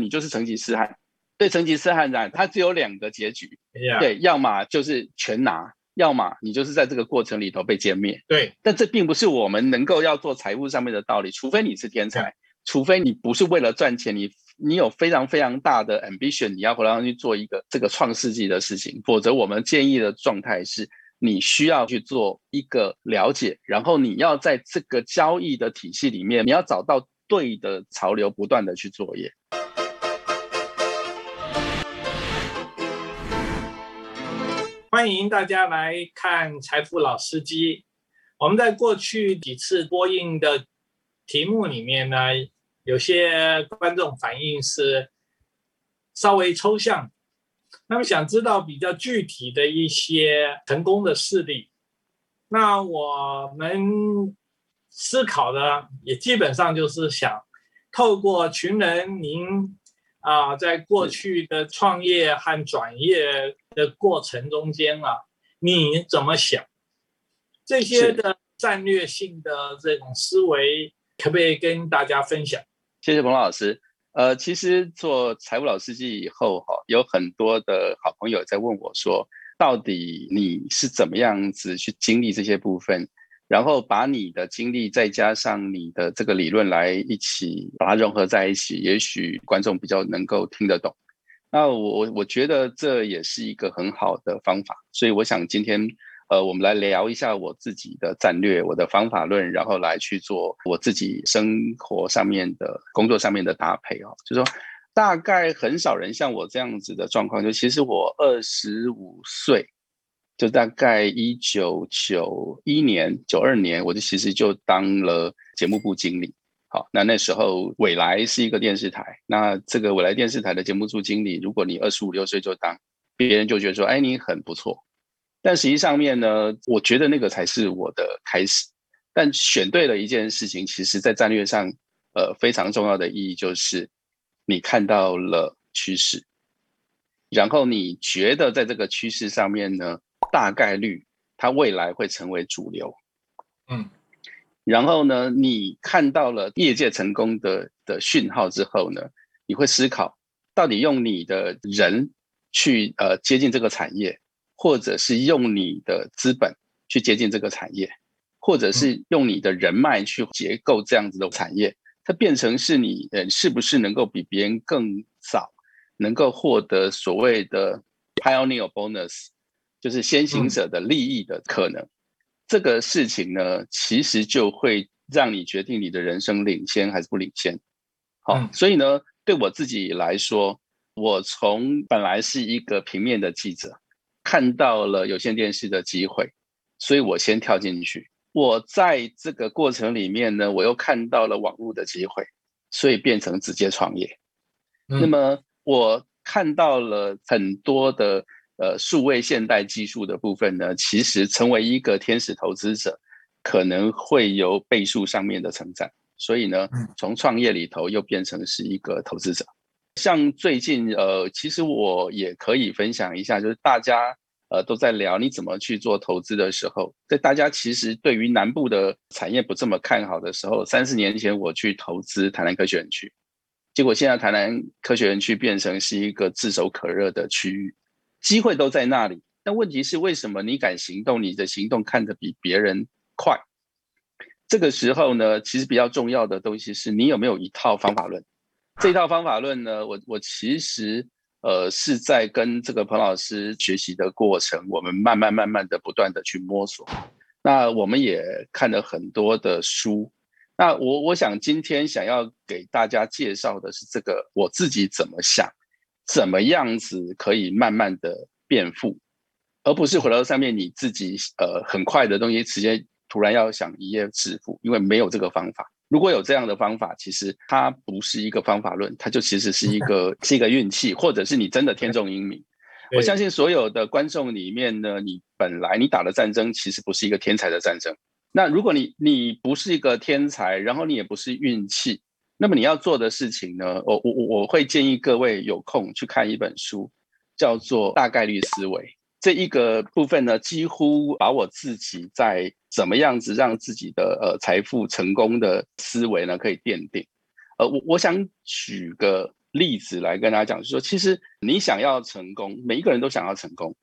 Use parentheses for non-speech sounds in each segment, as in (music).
你就是成吉思汗。对成吉思汗然，他只有两个结局，对，要么就是全拿，要么你就是在这个过程里头被歼灭。对，但这并不是我们能够要做财务上面的道理，除非你是天才，除非你不是为了赚钱，你你有非常非常大的 ambition，你要回来去做一个这个创世纪的事情，否则我们建议的状态是，你需要去做一个了解，然后你要在这个交易的体系里面，你要找到对的潮流，不断的去作业。欢迎大家来看《财富老司机》。我们在过去几次播映的题目里面呢，有些观众反映是稍微抽象，那么想知道比较具体的一些成功的事例。那我们思考的也基本上就是想透过群人您。啊，在过去的创业和转业的过程中间啊，你怎么想？这些的战略性的这种思维，可不可以跟大家分享？谢谢彭老师。呃，其实做财务老司机以后哈，有很多的好朋友在问我说，到底你是怎么样子去经历这些部分？然后把你的经历再加上你的这个理论来一起把它融合在一起，也许观众比较能够听得懂。那我我我觉得这也是一个很好的方法，所以我想今天呃我们来聊一下我自己的战略、我的方法论，然后来去做我自己生活上面的工作上面的搭配哦。就说大概很少人像我这样子的状况，就其实我二十五岁。就大概一九九一年、九二年，我就其实就当了节目部经理。好，那那时候未来是一个电视台，那这个未来电视台的节目组经理，如果你二十五六岁就当，别人就觉得说，哎，你很不错。但实际上面呢，我觉得那个才是我的开始。但选对了一件事情，其实在战略上，呃，非常重要的意义就是，你看到了趋势，然后你觉得在这个趋势上面呢。大概率，它未来会成为主流，嗯，然后呢，你看到了业界成功的的讯号之后呢，你会思考，到底用你的人去呃接近这个产业，或者是用你的资本去接近这个产业，或者是用你的人脉去结构这样子的产业，它变成是你呃是不是能够比别人更早能够获得所谓的 pioneer bonus。就是先行者的利益的可能，这个事情呢，其实就会让你决定你的人生领先还是不领先。好，所以呢，对我自己来说，我从本来是一个平面的记者，看到了有线电视的机会，所以我先跳进去。我在这个过程里面呢，我又看到了网络的机会，所以变成直接创业。那么我看到了很多的。呃，数位现代技术的部分呢，其实成为一个天使投资者，可能会有倍数上面的成长。所以呢，从创业里头又变成是一个投资者。像最近，呃，其实我也可以分享一下，就是大家呃都在聊你怎么去做投资的时候，在大家其实对于南部的产业不这么看好的时候，三四年前我去投资台南科学园区，结果现在台南科学园区变成是一个炙手可热的区域。机会都在那里，但问题是为什么你敢行动？你的行动看得比别人快。这个时候呢，其实比较重要的东西是你有没有一套方法论。这套方法论呢，我我其实呃是在跟这个彭老师学习的过程，我们慢慢慢慢的不断的去摸索。那我们也看了很多的书。那我我想今天想要给大家介绍的是这个我自己怎么想。怎么样子可以慢慢的变富，而不是回到上面你自己呃很快的东西，直接突然要想一夜致富，因为没有这个方法。如果有这样的方法，其实它不是一个方法论，它就其实是一个 (laughs) 是一个运气，或者是你真的天纵英明。我相信所有的观众里面呢，你本来你打的战争其实不是一个天才的战争。那如果你你不是一个天才，然后你也不是运气。那么你要做的事情呢？我我我我会建议各位有空去看一本书，叫做《大概率思维》。这一个部分呢，几乎把我自己在怎么样子让自己的呃财富成功的思维呢，可以奠定。呃，我我想举个例子来跟大家讲，就说其实你想要成功，每一个人都想要成功。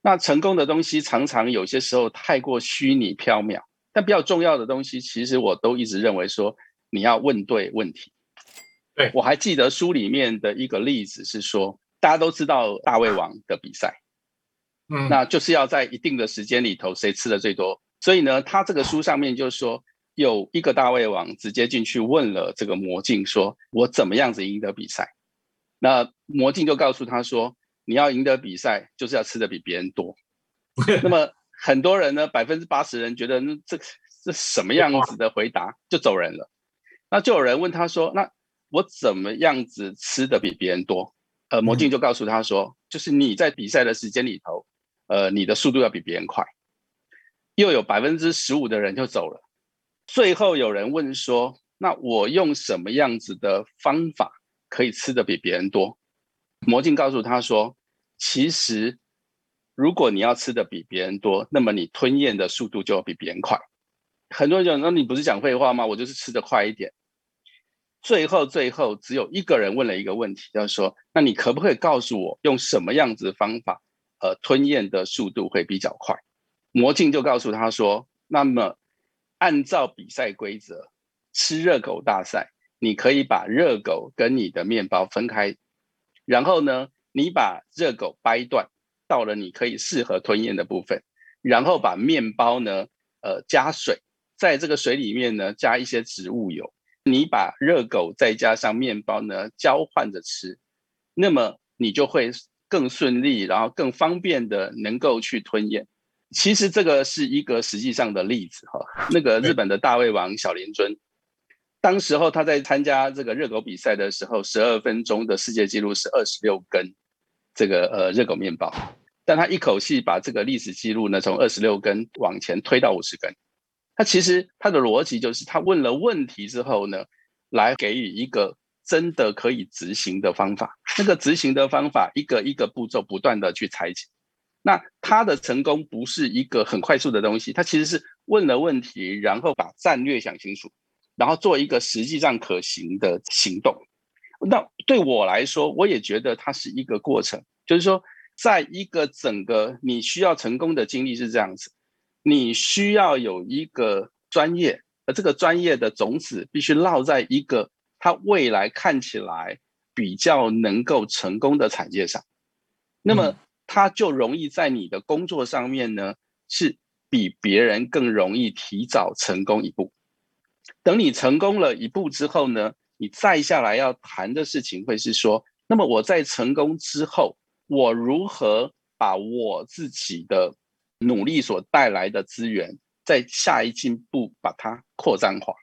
那成功的东西常常有些时候太过虚拟缥缈，但比较重要的东西，其实我都一直认为说你要问对问题。对我还记得书里面的一个例子是说，大家都知道大胃王的比赛，嗯，那就是要在一定的时间里头谁吃的最多。所以呢，他这个书上面就说有一个大胃王直接进去问了这个魔镜，说我怎么样子赢得比赛？那魔镜就告诉他说。你要赢得比赛，就是要吃的比别人多。(laughs) 那么很多人呢，百分之八十人觉得那这这什么样子的回答就走人了。那就有人问他说：“那我怎么样子吃的比别人多？”呃，魔镜就告诉他说：“就是你在比赛的时间里头，呃，你的速度要比别人快。”又有百分之十五的人就走了。最后有人问说：“那我用什么样子的方法可以吃的比别人多？”魔镜告诉他说：“其实，如果你要吃的比别人多，那么你吞咽的速度就要比别人快。”很多人讲：“那你不是讲废话吗？我就是吃的快一点。”最后，最后只有一个人问了一个问题，就是说：“那你可不可以告诉我，用什么样子的方法，呃，吞咽的速度会比较快？”魔镜就告诉他说：“那么，按照比赛规则，吃热狗大赛，你可以把热狗跟你的面包分开。”然后呢，你把热狗掰断，到了你可以适合吞咽的部分，然后把面包呢，呃，加水，在这个水里面呢，加一些植物油，你把热狗再加上面包呢，交换着吃，那么你就会更顺利，然后更方便的能够去吞咽。其实这个是一个实际上的例子哈，那个日本的大胃王小林尊。当时候他在参加这个热狗比赛的时候，十二分钟的世界纪录是二十六根这个呃热狗面包，但他一口气把这个历史记录呢从二十六根往前推到五十根。他其实他的逻辑就是他问了问题之后呢，来给予一个真的可以执行的方法。那个执行的方法一个一个步骤不断的去拆解。那他的成功不是一个很快速的东西，他其实是问了问题，然后把战略想清楚。然后做一个实际上可行的行动，那对我来说，我也觉得它是一个过程。就是说，在一个整个你需要成功的经历是这样子，你需要有一个专业，而这个专业的种子必须落在一个它未来看起来比较能够成功的产业上，那么它就容易在你的工作上面呢，是比别人更容易提早成功一步。等你成功了一步之后呢，你再下来要谈的事情会是说，那么我在成功之后，我如何把我自己的努力所带来的资源，在下一进步把它扩张化。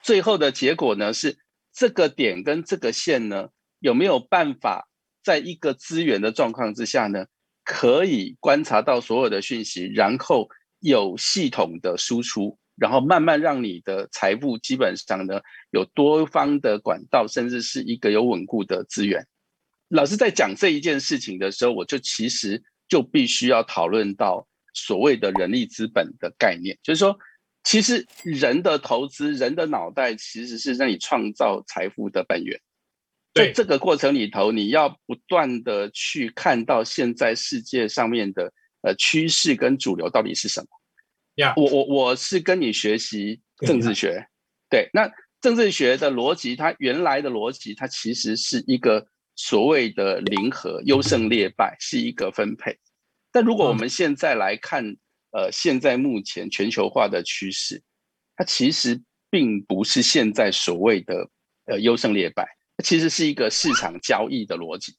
最后的结果呢，是这个点跟这个线呢，有没有办法在一个资源的状况之下呢，可以观察到所有的讯息，然后有系统的输出。然后慢慢让你的财富基本上呢有多方的管道，甚至是一个有稳固的资源。老师在讲这一件事情的时候，我就其实就必须要讨论到所谓的人力资本的概念，就是说，其实人的投资、人的脑袋其实是让你创造财富的本源。在这个过程里头，你要不断的去看到现在世界上面的呃趋势跟主流到底是什么。呀，我我我是跟你学习政治学，对，那政治学的逻辑，它原来的逻辑，它其实是一个所谓的零和优胜劣败，是一个分配。但如果我们现在来看，呃，现在目前全球化的趋势，它其实并不是现在所谓的呃优胜劣败，它其实是一个市场交易的逻辑。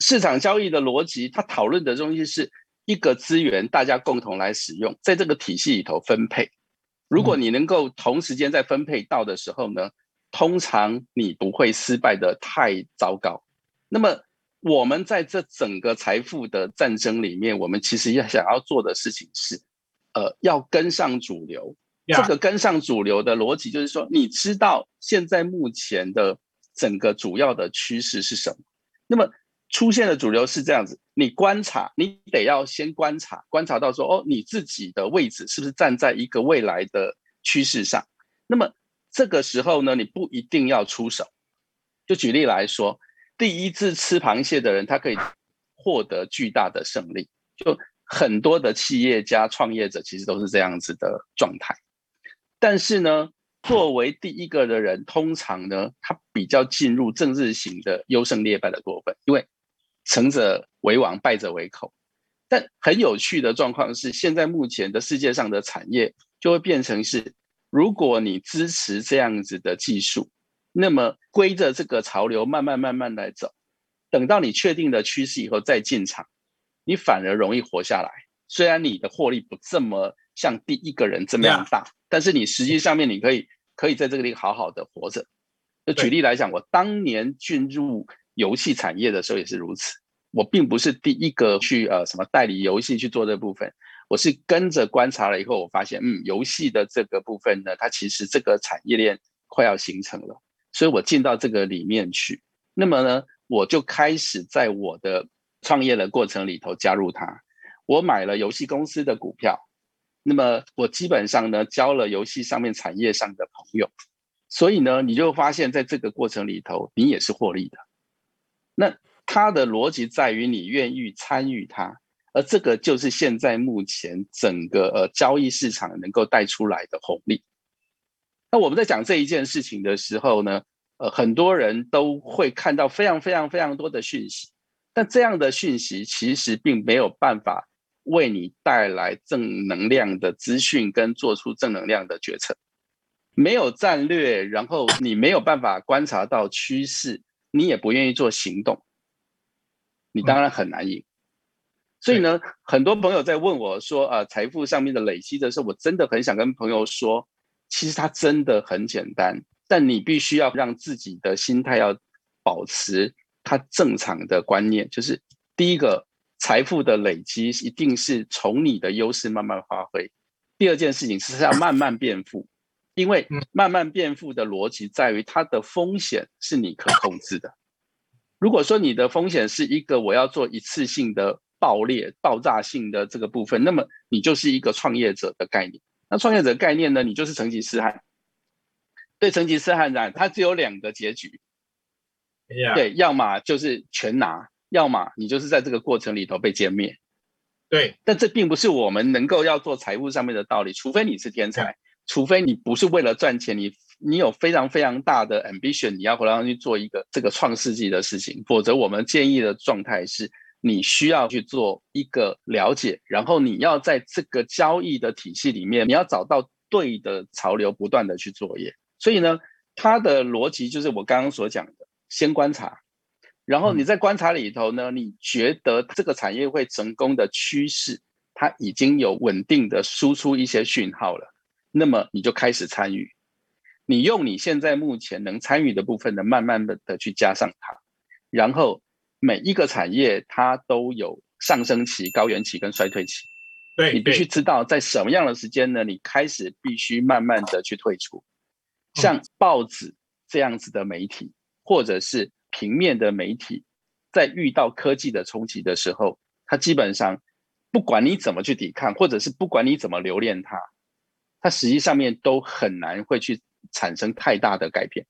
市场交易的逻辑，它讨论的东西是。一个资源，大家共同来使用，在这个体系里头分配。如果你能够同时间在分配到的时候呢，通常你不会失败的太糟糕。那么我们在这整个财富的战争里面，我们其实要想要做的事情是，呃，要跟上主流。这个跟上主流的逻辑就是说，你知道现在目前的整个主要的趋势是什么？那么。出现的主流是这样子，你观察，你得要先观察，观察到说，哦，你自己的位置是不是站在一个未来的趋势上？那么这个时候呢，你不一定要出手。就举例来说，第一次吃螃蟹的人，他可以获得巨大的胜利。就很多的企业家、创业者其实都是这样子的状态。但是呢，作为第一个的人，通常呢，他比较进入政治型的优胜劣败的过分，因为成者为王，败者为寇。但很有趣的状况是，现在目前的世界上的产业就会变成是，如果你支持这样子的技术，那么归着这个潮流慢慢慢慢来走，等到你确定的趋势以后再进场，你反而容易活下来。虽然你的获利不这么像第一个人这么样大，但是你实际上面你可以可以在这个地方好好的活着。就举例来讲，我当年进入游戏产业的时候也是如此。我并不是第一个去呃什么代理游戏去做这部分，我是跟着观察了以后，我发现嗯游戏的这个部分呢，它其实这个产业链快要形成了，所以我进到这个里面去。那么呢，我就开始在我的创业的过程里头加入它。我买了游戏公司的股票，那么我基本上呢交了游戏上面产业上的朋友，所以呢你就发现在这个过程里头，你也是获利的。那。它的逻辑在于你愿意参与它，而这个就是现在目前整个呃交易市场能够带出来的红利。那我们在讲这一件事情的时候呢，呃，很多人都会看到非常非常非常多的讯息，但这样的讯息其实并没有办法为你带来正能量的资讯跟做出正能量的决策。没有战略，然后你没有办法观察到趋势，你也不愿意做行动。你当然很难赢，所以呢，很多朋友在问我说：“呃，财富上面的累积的时候，我真的很想跟朋友说，其实它真的很简单，但你必须要让自己的心态要保持它正常的观念，就是第一个，财富的累积一定是从你的优势慢慢发挥；第二件事情是要慢慢变富，因为慢慢变富的逻辑在于它的风险是你可控制的。”如果说你的风险是一个我要做一次性的爆裂、爆炸性的这个部分，那么你就是一个创业者的概念。那创业者概念呢？你就是成吉思汗。对成吉思汗讲，他只有两个结局。对，要么就是全拿，要么你就是在这个过程里头被歼灭。对，但这并不是我们能够要做财务上面的道理，除非你是天才，除非你不是为了赚钱，你。你有非常非常大的 ambition，你要回来去做一个这个创世纪的事情，否则我们建议的状态是，你需要去做一个了解，然后你要在这个交易的体系里面，你要找到对的潮流，不断的去作业。所以呢，它的逻辑就是我刚刚所讲的，先观察，然后你在观察里头呢，你觉得这个产业会成功的趋势，它已经有稳定的输出一些讯号了，那么你就开始参与。你用你现在目前能参与的部分呢，慢慢的的去加上它，然后每一个产业它都有上升期、高原期跟衰退期。对你必须知道在什么样的时间呢？你开始必须慢慢的去退出。像报纸这样子的媒体，或者是平面的媒体，在遇到科技的冲击的时候，它基本上不管你怎么去抵抗，或者是不管你怎么留恋它，它实际上面都很难会去。产生太大的改变，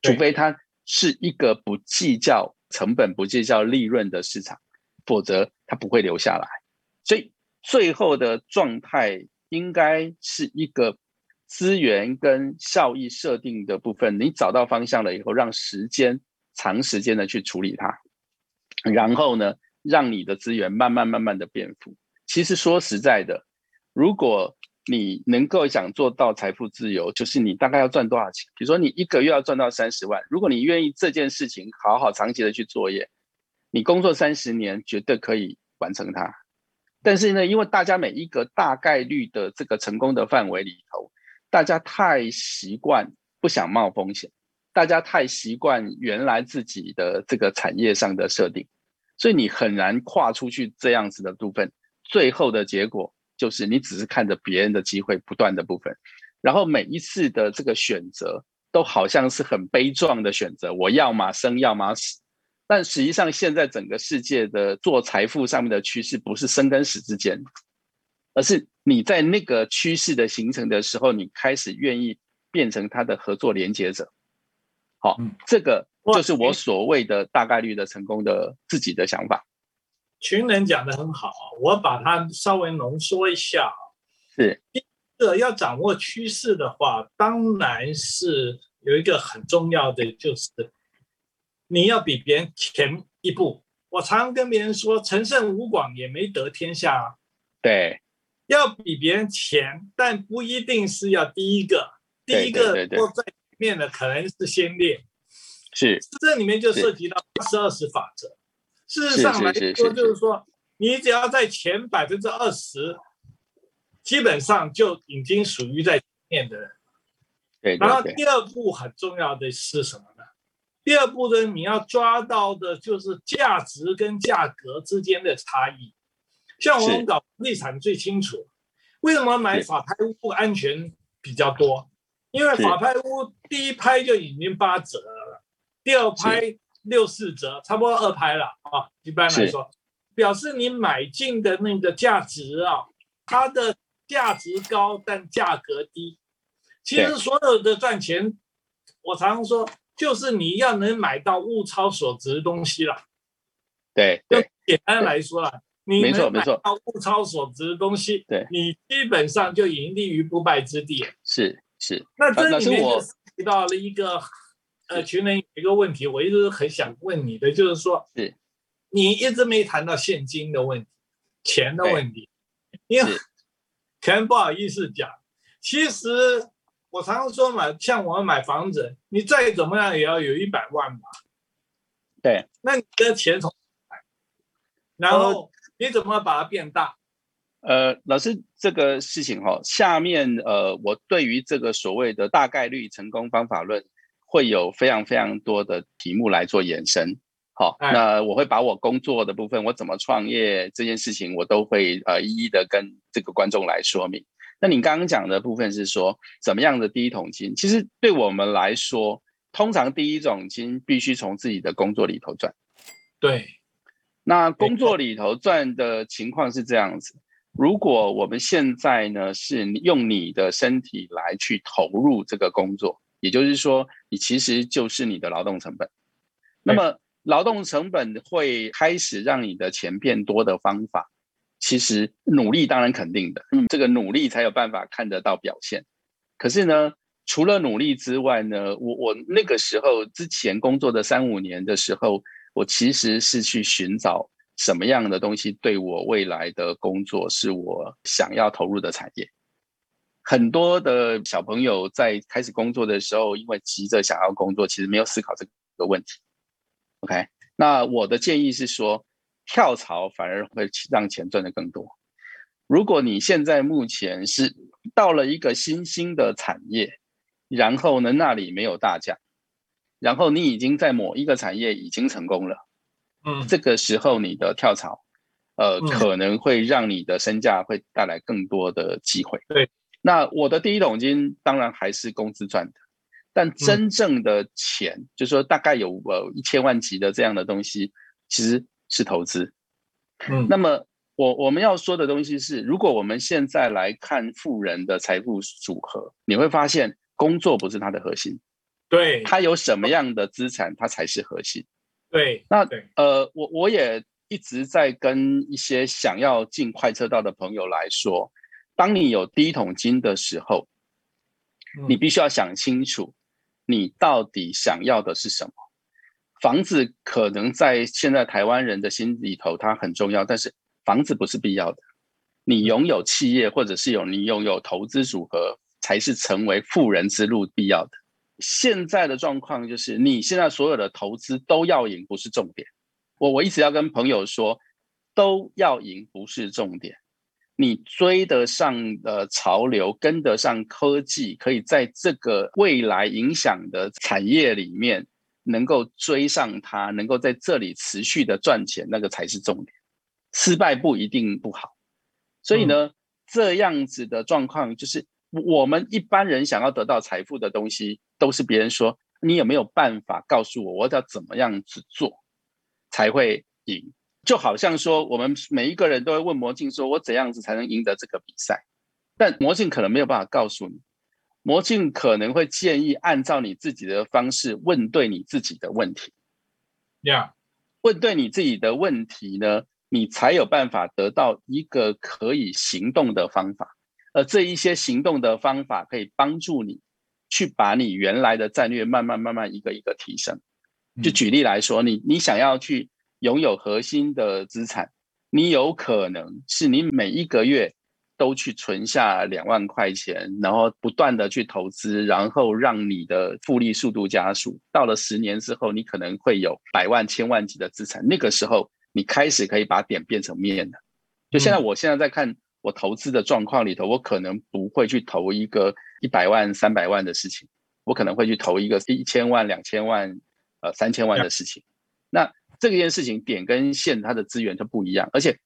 除非它是一个不计较成本、不计较利润的市场，否则它不会留下来。所以最后的状态应该是一个资源跟效益设定的部分。你找到方向了以后，让时间长时间的去处理它，然后呢，让你的资源慢慢慢慢的变富。其实说实在的，如果你能够想做到财富自由，就是你大概要赚多少钱？比如说你一个月要赚到三十万，如果你愿意这件事情好好长期的去作业，你工作三十年绝对可以完成它。但是呢，因为大家每一个大概率的这个成功的范围里头，大家太习惯不想冒风险，大家太习惯原来自己的这个产业上的设定，所以你很难跨出去这样子的部分，最后的结果。就是你只是看着别人的机会不断的部分，然后每一次的这个选择都好像是很悲壮的选择，我要么生要么死。但实际上现在整个世界的做财富上面的趋势不是生跟死之间，而是你在那个趋势的形成的时候，你开始愿意变成他的合作连接者。好，这个就是我所谓的大概率的成功的自己的想法。群人讲的很好，我把它稍微浓缩一下。是，第一个要掌握趋势的话，当然是有一个很重要的，就是你要比别人前一步。我常常跟别人说，陈胜吴广也没得天下。对，要比别人前，但不一定是要第一个。第一个坐在里面的可能是先烈。是，这里面就涉及到八十二十法则。事实上来说，就是说，你只要在前百分之二十，基本上就已经属于在前面的人。对。然后第二步很重要的是什么呢？第二步呢，你要抓到的就是价值跟价格之间的差异。像我们搞地产最清楚，为什么买法拍屋安全比较多？因为法拍屋第一拍就已经八折了，第二拍。六四折，差不多二拍了啊。一般来说，表示你买进的那个价值啊，它的价值高，但价格低。其实所有的赚钱，我常常说，就是你要能买到物超所值的东西了。对，就简单来说了，你能买到物超所值的东西，对，你基本上就盈利于不败之地。是是，那这里面就提到了一个。呃，群人有一个问题，我一直很想问你的，就是说，是，你一直没谈到现金的问题，钱的问题，因为可能不好意思讲。其实我常常说嘛，像我们买房子，你再怎么样也要有一百万吧。对。那你的钱从？然后你怎么把它变大？呃，老师，这个事情哈，下面呃，我对于这个所谓的大概率成功方法论。会有非常非常多的题目来做延伸，好，那我会把我工作的部分，我怎么创业这件事情，我都会呃一一的跟这个观众来说明。那你刚刚讲的部分是说，怎么样的第一桶金？其实对我们来说，通常第一桶金必须从自己的工作里头赚。对，那工作里头赚的情况是这样子：如果我们现在呢是用你的身体来去投入这个工作。也就是说，你其实就是你的劳动成本。那么，劳动成本会开始让你的钱变多的方法，其实努力当然肯定的，嗯，这个努力才有办法看得到表现。可是呢，除了努力之外呢，我我那个时候之前工作的三五年的时候，我其实是去寻找什么样的东西对我未来的工作是我想要投入的产业。很多的小朋友在开始工作的时候，因为急着想要工作，其实没有思考这个问题。OK，那我的建议是说，跳槽反而会让钱赚的更多。如果你现在目前是到了一个新兴的产业，然后呢那里没有大奖，然后你已经在某一个产业已经成功了，嗯，这个时候你的跳槽，呃，可能会让你的身价会带来更多的机会。对。那我的第一桶金当然还是工资赚的，但真正的钱，就是说大概有呃一千万级的这样的东西，其实是投资。嗯，那么我我们要说的东西是，如果我们现在来看富人的财富组合，你会发现工作不是他的核心，对，他有什么样的资产，他才是核心。对，那呃，我我也一直在跟一些想要进快车道的朋友来说。当你有第一桶金的时候，你必须要想清楚，你到底想要的是什么。房子可能在现在台湾人的心里头，它很重要，但是房子不是必要的。你拥有企业，或者是有你拥有投资组合，才是成为富人之路必要的。现在的状况就是，你现在所有的投资都要赢，不是重点。我我一直要跟朋友说，都要赢不是重点。你追得上的潮流，跟得上科技，可以在这个未来影响的产业里面，能够追上它，能够在这里持续的赚钱，那个才是重点。失败不一定不好，所以呢，这样子的状况就是我们一般人想要得到财富的东西，都是别人说你有没有办法告诉我，我要怎么样子做才会赢。就好像说，我们每一个人都会问魔镜说：“我怎样子才能赢得这个比赛？”但魔镜可能没有办法告诉你，魔镜可能会建议按照你自己的方式问对你自己的问题。呀，问对你自己的问题呢，你才有办法得到一个可以行动的方法。而这一些行动的方法可以帮助你去把你原来的战略慢慢慢慢一个一个提升。就举例来说，你你想要去拥有核心的资产，你有可能是你每一个月都去存下两万块钱，然后不断的去投资，然后让你的复利速度加速。到了十年之后，你可能会有百万、千万级的资产。那个时候，你开始可以把点变成面的。就现在，我现在在看我投资的状况里头，我可能不会去投一个一百万、三百万的事情，我可能会去投一个一千万、两千万。呃，三千万的事情，那这件事情点跟线它的资源就不一样，而且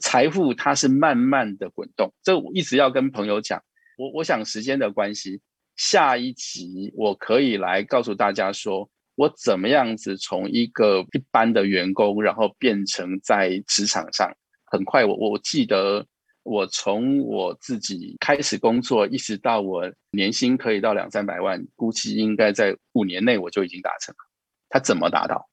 财富它是慢慢的滚动。这我一直要跟朋友讲，我我想时间的关系，下一集我可以来告诉大家说，我怎么样子从一个一般的员工，然后变成在职场上很快。我我记得我从我自己开始工作，一直到我年薪可以到两三百万，估计应该在五年内我就已经达成了。他怎么达到？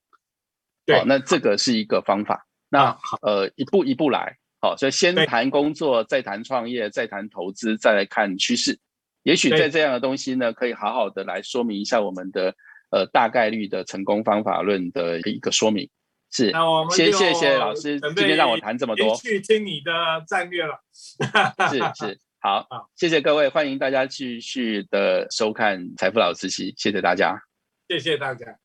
对，那这个是一个方法。那呃，一步一步来。好，所以先谈工作，再谈创业，再谈投资，再来看趋势。也许在这样的东西呢，可以好好的来说明一下我们的呃大概率的成功方法论的一个说明。是，那我们先谢谢老师今天让我谈这么多，去听你的战略了。是是，好，谢谢各位，欢迎大家继续的收看财富老司机，谢谢大家，谢谢大家。